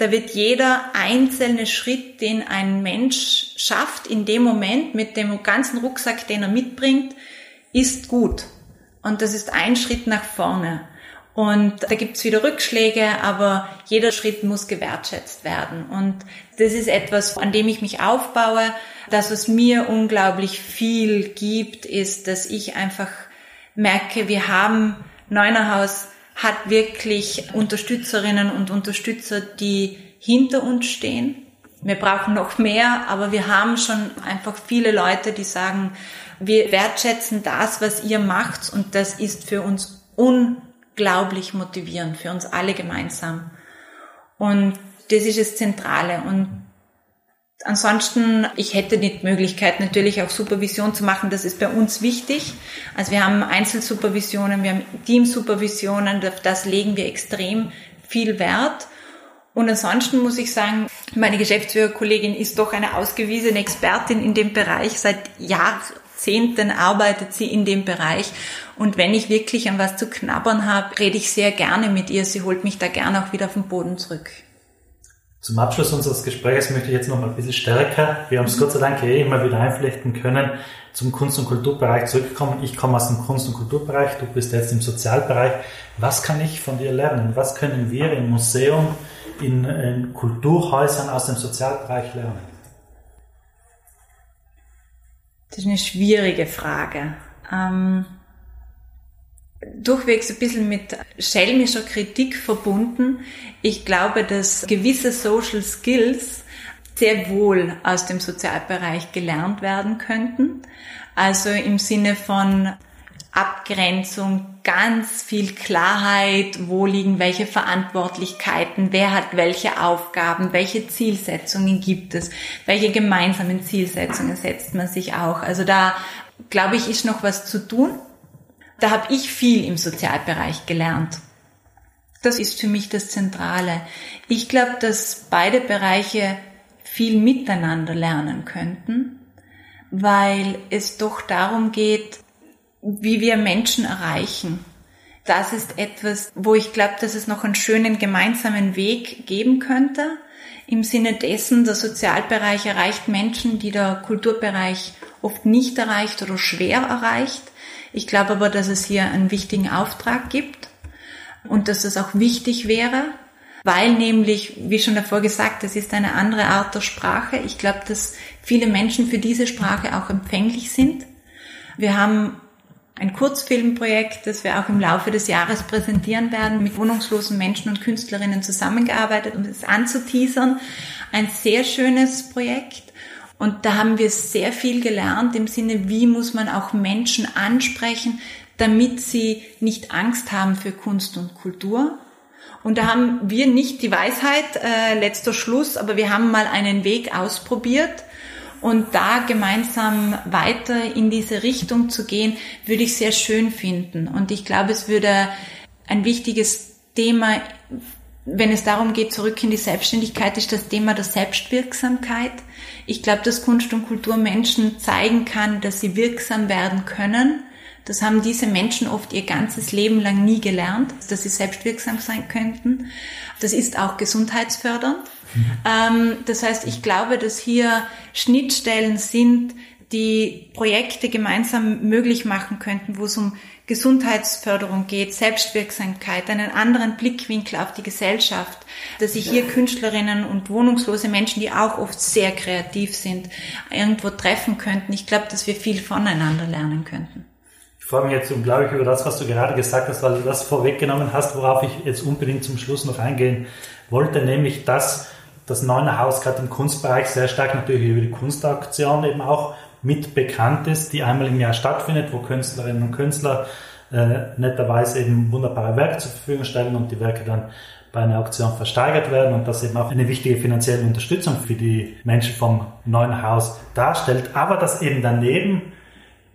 Da wird jeder einzelne Schritt, den ein Mensch schafft, in dem Moment mit dem ganzen Rucksack, den er mitbringt, ist gut. Und das ist ein Schritt nach vorne. Und da gibt's wieder Rückschläge, aber jeder Schritt muss gewertschätzt werden. Und das ist etwas, an dem ich mich aufbaue. Das, was mir unglaublich viel gibt, ist, dass ich einfach merke, wir haben Neunerhaus hat wirklich Unterstützerinnen und Unterstützer, die hinter uns stehen. Wir brauchen noch mehr, aber wir haben schon einfach viele Leute, die sagen, wir wertschätzen das, was ihr macht und das ist für uns unglaublich motivierend, für uns alle gemeinsam. Und das ist das Zentrale. Und Ansonsten, ich hätte die Möglichkeit natürlich auch Supervision zu machen. Das ist bei uns wichtig. Also wir haben Einzelsupervisionen, wir haben Teamsupervisionen. Auf das legen wir extrem viel Wert. Und ansonsten muss ich sagen, meine Geschäftsführerkollegin ist doch eine ausgewiesene Expertin in dem Bereich. Seit Jahrzehnten arbeitet sie in dem Bereich. Und wenn ich wirklich an was zu knabbern habe, rede ich sehr gerne mit ihr. Sie holt mich da gerne auch wieder auf den Boden zurück. Zum Abschluss unseres Gesprächs möchte ich jetzt noch mal ein bisschen stärker, wir haben es Gott sei Dank eh immer wieder einflechten können, zum Kunst- und Kulturbereich zurückkommen. Ich komme aus dem Kunst- und Kulturbereich, du bist jetzt im Sozialbereich. Was kann ich von dir lernen? Was können wir im Museum, in, in Kulturhäusern aus dem Sozialbereich lernen? Das ist eine schwierige Frage. Ähm durchwegs ein bisschen mit schelmischer Kritik verbunden. Ich glaube, dass gewisse Social Skills sehr wohl aus dem Sozialbereich gelernt werden könnten. Also im Sinne von Abgrenzung, ganz viel Klarheit, wo liegen welche Verantwortlichkeiten, wer hat welche Aufgaben, welche Zielsetzungen gibt es, welche gemeinsamen Zielsetzungen setzt man sich auch. Also da, glaube ich, ist noch was zu tun da habe ich viel im Sozialbereich gelernt. Das ist für mich das Zentrale. Ich glaube, dass beide Bereiche viel miteinander lernen könnten, weil es doch darum geht, wie wir Menschen erreichen. Das ist etwas, wo ich glaube, dass es noch einen schönen gemeinsamen Weg geben könnte. Im Sinne dessen, der Sozialbereich erreicht Menschen, die der Kulturbereich oft nicht erreicht oder schwer erreicht. Ich glaube aber, dass es hier einen wichtigen Auftrag gibt und dass es auch wichtig wäre, weil nämlich, wie schon davor gesagt, es ist eine andere Art der Sprache. Ich glaube, dass viele Menschen für diese Sprache auch empfänglich sind. Wir haben ein Kurzfilmprojekt, das wir auch im Laufe des Jahres präsentieren werden, mit wohnungslosen Menschen und Künstlerinnen zusammengearbeitet, um es anzuteasern. Ein sehr schönes Projekt. Und da haben wir sehr viel gelernt im Sinne, wie muss man auch Menschen ansprechen, damit sie nicht Angst haben für Kunst und Kultur. Und da haben wir nicht die Weisheit, äh, letzter Schluss, aber wir haben mal einen Weg ausprobiert. Und da gemeinsam weiter in diese Richtung zu gehen, würde ich sehr schön finden. Und ich glaube, es würde ein wichtiges Thema wenn es darum geht, zurück in die Selbstständigkeit, ist das Thema der Selbstwirksamkeit. Ich glaube, dass Kunst und Kultur Menschen zeigen kann, dass sie wirksam werden können. Das haben diese Menschen oft ihr ganzes Leben lang nie gelernt, dass sie selbstwirksam sein könnten. Das ist auch gesundheitsfördernd. Mhm. Ähm, das heißt, ich glaube, dass hier Schnittstellen sind, die Projekte gemeinsam möglich machen könnten, wo es um Gesundheitsförderung geht, Selbstwirksamkeit, einen anderen Blickwinkel auf die Gesellschaft, dass sich hier Künstlerinnen und wohnungslose Menschen, die auch oft sehr kreativ sind, irgendwo treffen könnten. Ich glaube, dass wir viel voneinander lernen könnten. Ich freue mich jetzt unglaublich über das, was du gerade gesagt hast, weil du das vorweggenommen hast, worauf ich jetzt unbedingt zum Schluss noch eingehen wollte, nämlich dass das Neuner Haus gerade im Kunstbereich sehr stark natürlich über die Kunstaktion eben auch mit bekannt ist, die einmal im Jahr stattfindet, wo Künstlerinnen und Künstler äh, netterweise eben wunderbare Werke zur Verfügung stellen und die Werke dann bei einer Auktion versteigert werden und das eben auch eine wichtige finanzielle Unterstützung für die Menschen vom neuen Haus darstellt, aber dass eben daneben,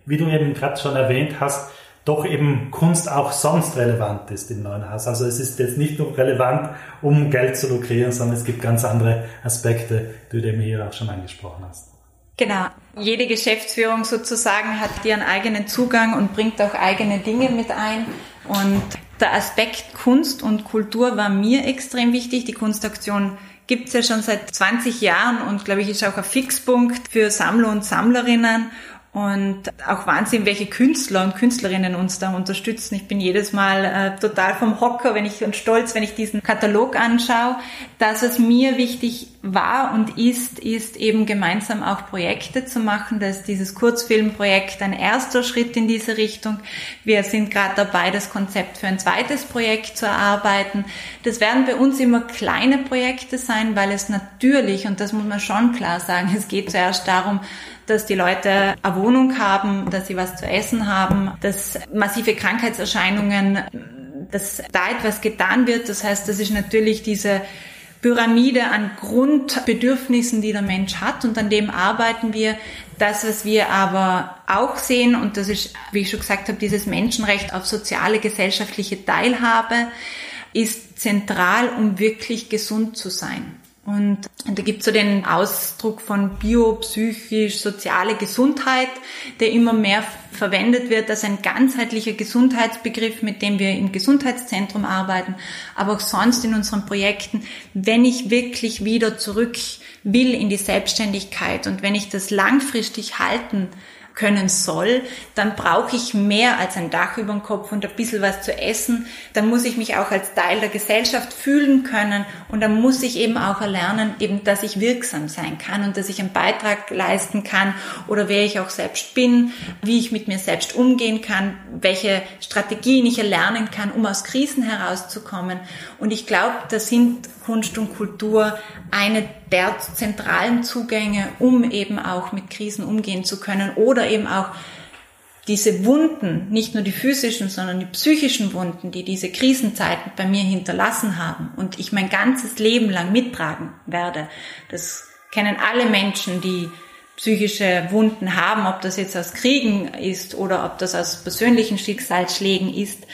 wie du eben gerade schon erwähnt hast, doch eben Kunst auch sonst relevant ist im neuen Haus. Also es ist jetzt nicht nur relevant, um Geld zu lukrieren, sondern es gibt ganz andere Aspekte, die du eben hier auch schon angesprochen hast. Genau. Jede Geschäftsführung sozusagen hat ihren eigenen Zugang und bringt auch eigene Dinge mit ein. Und der Aspekt Kunst und Kultur war mir extrem wichtig. Die Kunstaktion gibt's ja schon seit 20 Jahren und glaube ich ist auch ein Fixpunkt für Sammler und Sammlerinnen. Und auch Wahnsinn, welche Künstler und Künstlerinnen uns da unterstützen. Ich bin jedes Mal äh, total vom Hocker, wenn ich und stolz, wenn ich diesen Katalog anschaue. Das, was mir wichtig war und ist, ist eben gemeinsam auch Projekte zu machen. Da ist dieses Kurzfilmprojekt ein erster Schritt in diese Richtung. Wir sind gerade dabei, das Konzept für ein zweites Projekt zu erarbeiten. Das werden bei uns immer kleine Projekte sein, weil es natürlich, und das muss man schon klar sagen, es geht zuerst darum, dass die Leute eine Wohnung haben, dass sie was zu essen haben, dass massive Krankheitserscheinungen, dass da etwas getan wird. Das heißt, das ist natürlich diese Pyramide an Grundbedürfnissen, die der Mensch hat und an dem arbeiten wir. Das, was wir aber auch sehen, und das ist, wie ich schon gesagt habe, dieses Menschenrecht auf soziale, gesellschaftliche Teilhabe, ist zentral, um wirklich gesund zu sein. Und, da gibt es so den Ausdruck von biopsychisch-soziale Gesundheit, der immer mehr verwendet wird als ein ganzheitlicher Gesundheitsbegriff, mit dem wir im Gesundheitszentrum arbeiten, aber auch sonst in unseren Projekten, wenn ich wirklich wieder zurück will in die Selbstständigkeit und wenn ich das langfristig halten können soll, dann brauche ich mehr als ein Dach über dem Kopf und ein bisschen was zu essen. Dann muss ich mich auch als Teil der Gesellschaft fühlen können und dann muss ich eben auch erlernen, eben, dass ich wirksam sein kann und dass ich einen Beitrag leisten kann oder wer ich auch selbst bin, wie ich mit mir selbst umgehen kann, welche Strategien ich erlernen kann, um aus Krisen herauszukommen. Und ich glaube, da sind Kunst und Kultur eine der zentralen Zugänge, um eben auch mit Krisen umgehen zu können oder eben auch diese Wunden, nicht nur die physischen, sondern die psychischen Wunden, die diese Krisenzeiten bei mir hinterlassen haben und ich mein ganzes Leben lang mittragen werde. Das kennen alle Menschen, die psychische Wunden haben, ob das jetzt aus Kriegen ist oder ob das aus persönlichen Schicksalsschlägen ist.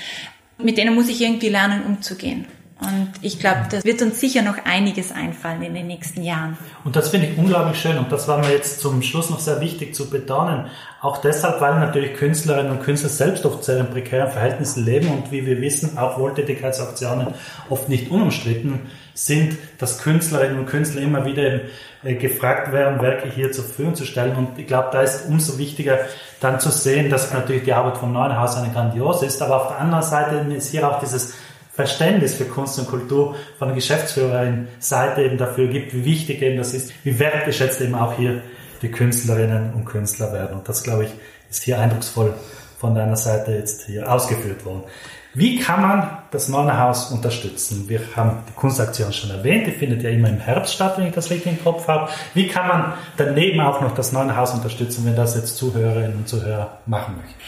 Mit denen muss ich irgendwie lernen, umzugehen. Und ich glaube, das wird uns sicher noch einiges einfallen in den nächsten Jahren. Und das finde ich unglaublich schön. Und das war mir jetzt zum Schluss noch sehr wichtig zu betonen. Auch deshalb, weil natürlich Künstlerinnen und Künstler selbst oft sehr in prekären Verhältnissen leben und wie wir wissen, auch Wohltätigkeitsaktionen oft nicht unumstritten sind, dass Künstlerinnen und Künstler immer wieder äh, gefragt werden, Werke hier zur Verfügung zu stellen. Und ich glaube, da ist umso wichtiger dann zu sehen, dass natürlich die Arbeit vom Neuen Haus eine grandiose ist. Aber auf der anderen Seite ist hier auch dieses Verständnis für Kunst und Kultur von der Geschäftsführerin Seite eben dafür gibt, wie wichtig eben das ist, wie wertgeschätzt eben auch hier die Künstlerinnen und Künstler werden. Und das, glaube ich, ist hier eindrucksvoll von deiner Seite jetzt hier ausgeführt worden. Wie kann man das Neue Haus unterstützen? Wir haben die Kunstaktion schon erwähnt, die findet ja immer im Herbst statt, wenn ich das richtig im Kopf habe. Wie kann man daneben auch noch das Neue Haus unterstützen, wenn das jetzt Zuhörerinnen und Zuhörer machen möchten?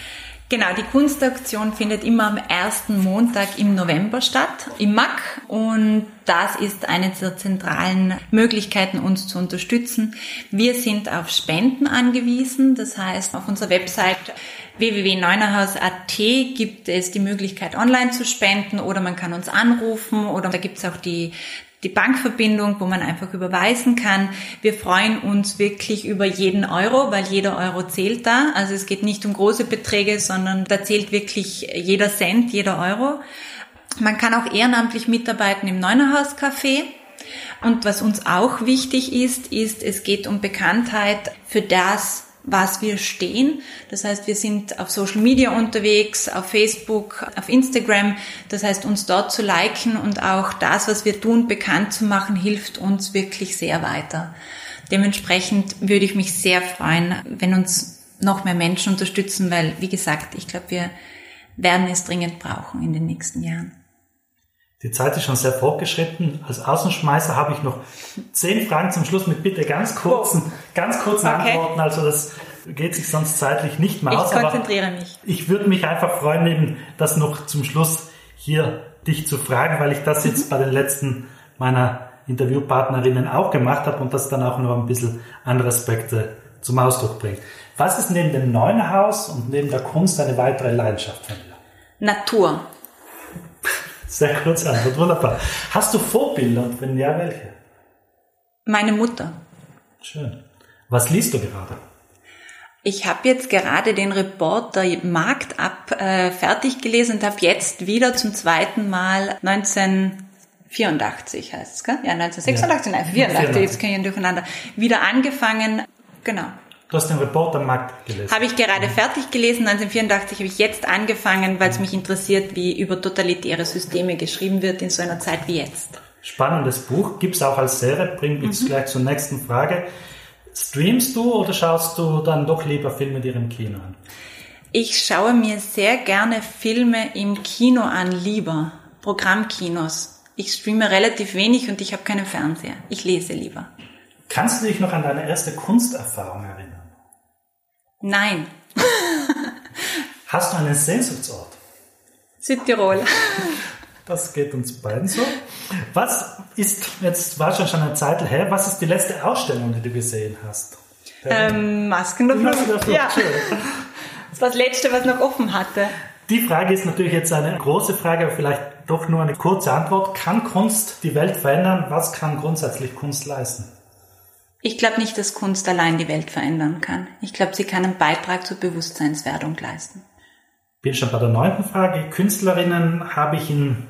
Genau, die Kunstaktion findet immer am ersten Montag im November statt, im MAC. Und das ist eine der zentralen Möglichkeiten, uns zu unterstützen. Wir sind auf Spenden angewiesen. Das heißt, auf unserer Website www.neunerhaus.at gibt es die Möglichkeit, online zu spenden oder man kann uns anrufen oder da gibt es auch die die Bankverbindung, wo man einfach überweisen kann. Wir freuen uns wirklich über jeden Euro, weil jeder Euro zählt da. Also es geht nicht um große Beträge, sondern da zählt wirklich jeder Cent, jeder Euro. Man kann auch ehrenamtlich mitarbeiten im Neunerhaus Café. Und was uns auch wichtig ist, ist, es geht um Bekanntheit für das, was wir stehen. Das heißt, wir sind auf Social Media unterwegs, auf Facebook, auf Instagram. Das heißt, uns dort zu liken und auch das, was wir tun, bekannt zu machen, hilft uns wirklich sehr weiter. Dementsprechend würde ich mich sehr freuen, wenn uns noch mehr Menschen unterstützen, weil, wie gesagt, ich glaube, wir werden es dringend brauchen in den nächsten Jahren. Die Zeit ist schon sehr fortgeschritten. Als Außenschmeißer habe ich noch zehn Fragen zum Schluss mit bitte ganz kurzen, oh. ganz kurzen okay. Antworten. Also das geht sich sonst zeitlich nicht mehr aus. Ich konzentriere mich. Ich würde mich einfach freuen, eben das noch zum Schluss hier dich zu fragen, weil ich das jetzt bei den letzten meiner Interviewpartnerinnen auch gemacht habe und das dann auch noch ein bisschen andere Aspekte zum Ausdruck bringt. Was ist neben dem neuen Haus und neben der Kunst eine weitere Leidenschaft von dir? Natur. Sehr kurz Antwort, wunderbar. Hast du Vorbilder und wenn ja, welche? Meine Mutter. Schön. Was liest du gerade? Ich habe jetzt gerade den Reporter Marktab äh, fertig gelesen und habe jetzt wieder zum zweiten Mal 1984 heißt es, gell? Ja, 1986, ja. nein, 84, jetzt kann ich durcheinander. Wieder angefangen, genau. Du hast den Reporter Markt gelesen. Habe ich gerade fertig gelesen. 1984 habe ich jetzt angefangen, weil es mich interessiert, wie über totalitäre Systeme geschrieben wird in so einer Zeit wie jetzt. Spannendes Buch, gibt es auch als Serie, bringt uns mhm. gleich zur nächsten Frage. Streamst du oder schaust du dann doch lieber Filme dir im Kino an? Ich schaue mir sehr gerne Filme im Kino an, lieber. Programmkinos. Ich streame relativ wenig und ich habe keinen Fernseher. Ich lese lieber. Kannst du dich noch an deine erste Kunsterfahrung erinnern? Nein. Hast du einen Sehnsuchtsort? Südtirol. Das geht uns beiden so. Was ist, jetzt war schon schon eine Zeit her, was ist die letzte Ausstellung, die du gesehen hast? Ähm, Masken der Flucht. Ja. Das war das letzte, was noch offen hatte. Die Frage ist natürlich jetzt eine große Frage, aber vielleicht doch nur eine kurze Antwort. Kann Kunst die Welt verändern? Was kann grundsätzlich Kunst leisten? Ich glaube nicht, dass Kunst allein die Welt verändern kann. Ich glaube, sie kann einen Beitrag zur Bewusstseinswerdung leisten. Bin schon bei der neunten Frage. Künstlerinnen habe ich in,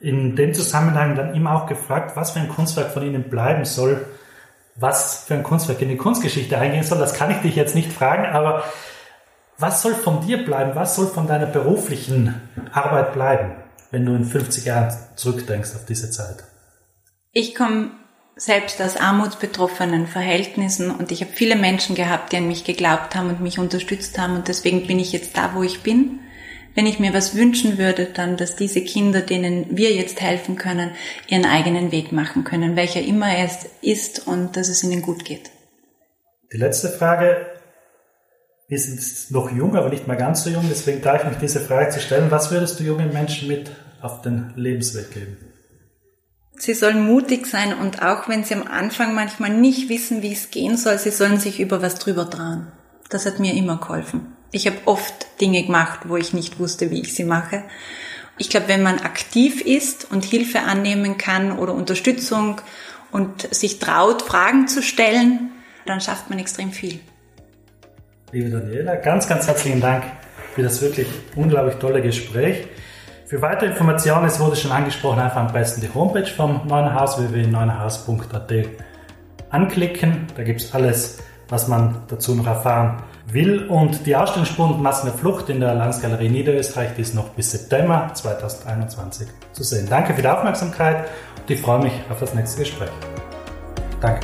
in dem Zusammenhang dann immer auch gefragt, was für ein Kunstwerk von ihnen bleiben soll, was für ein Kunstwerk in die Kunstgeschichte eingehen soll. Das kann ich dich jetzt nicht fragen, aber was soll von dir bleiben? Was soll von deiner beruflichen Arbeit bleiben, wenn du in 50 Jahren zurückdenkst auf diese Zeit? Ich komme selbst aus armutsbetroffenen Verhältnissen und ich habe viele Menschen gehabt, die an mich geglaubt haben und mich unterstützt haben und deswegen bin ich jetzt da, wo ich bin. Wenn ich mir was wünschen würde, dann, dass diese Kinder, denen wir jetzt helfen können, ihren eigenen Weg machen können, welcher immer es ist und dass es ihnen gut geht. Die letzte Frage. Wir sind noch jung, aber nicht mal ganz so jung, deswegen darf ich mich diese Frage zu stellen. Was würdest du jungen Menschen mit auf den Lebensweg geben? Sie sollen mutig sein und auch wenn sie am Anfang manchmal nicht wissen, wie es gehen soll, sie sollen sich über was drüber trauen. Das hat mir immer geholfen. Ich habe oft Dinge gemacht, wo ich nicht wusste, wie ich sie mache. Ich glaube, wenn man aktiv ist und Hilfe annehmen kann oder Unterstützung und sich traut, Fragen zu stellen, dann schafft man extrem viel. Liebe Daniela, ganz, ganz herzlichen Dank für das wirklich unglaublich tolle Gespräch. Für weitere Informationen, es wurde schon angesprochen, einfach am besten die Homepage vom Neuen Haus www.neuenhaus.at anklicken. Da gibt es alles, was man dazu noch erfahren will. Und die Ausstellungsspur Massen der Flucht in der Landesgalerie Niederösterreich, die ist noch bis September 2021 zu sehen. Danke für die Aufmerksamkeit und ich freue mich auf das nächste Gespräch. Danke.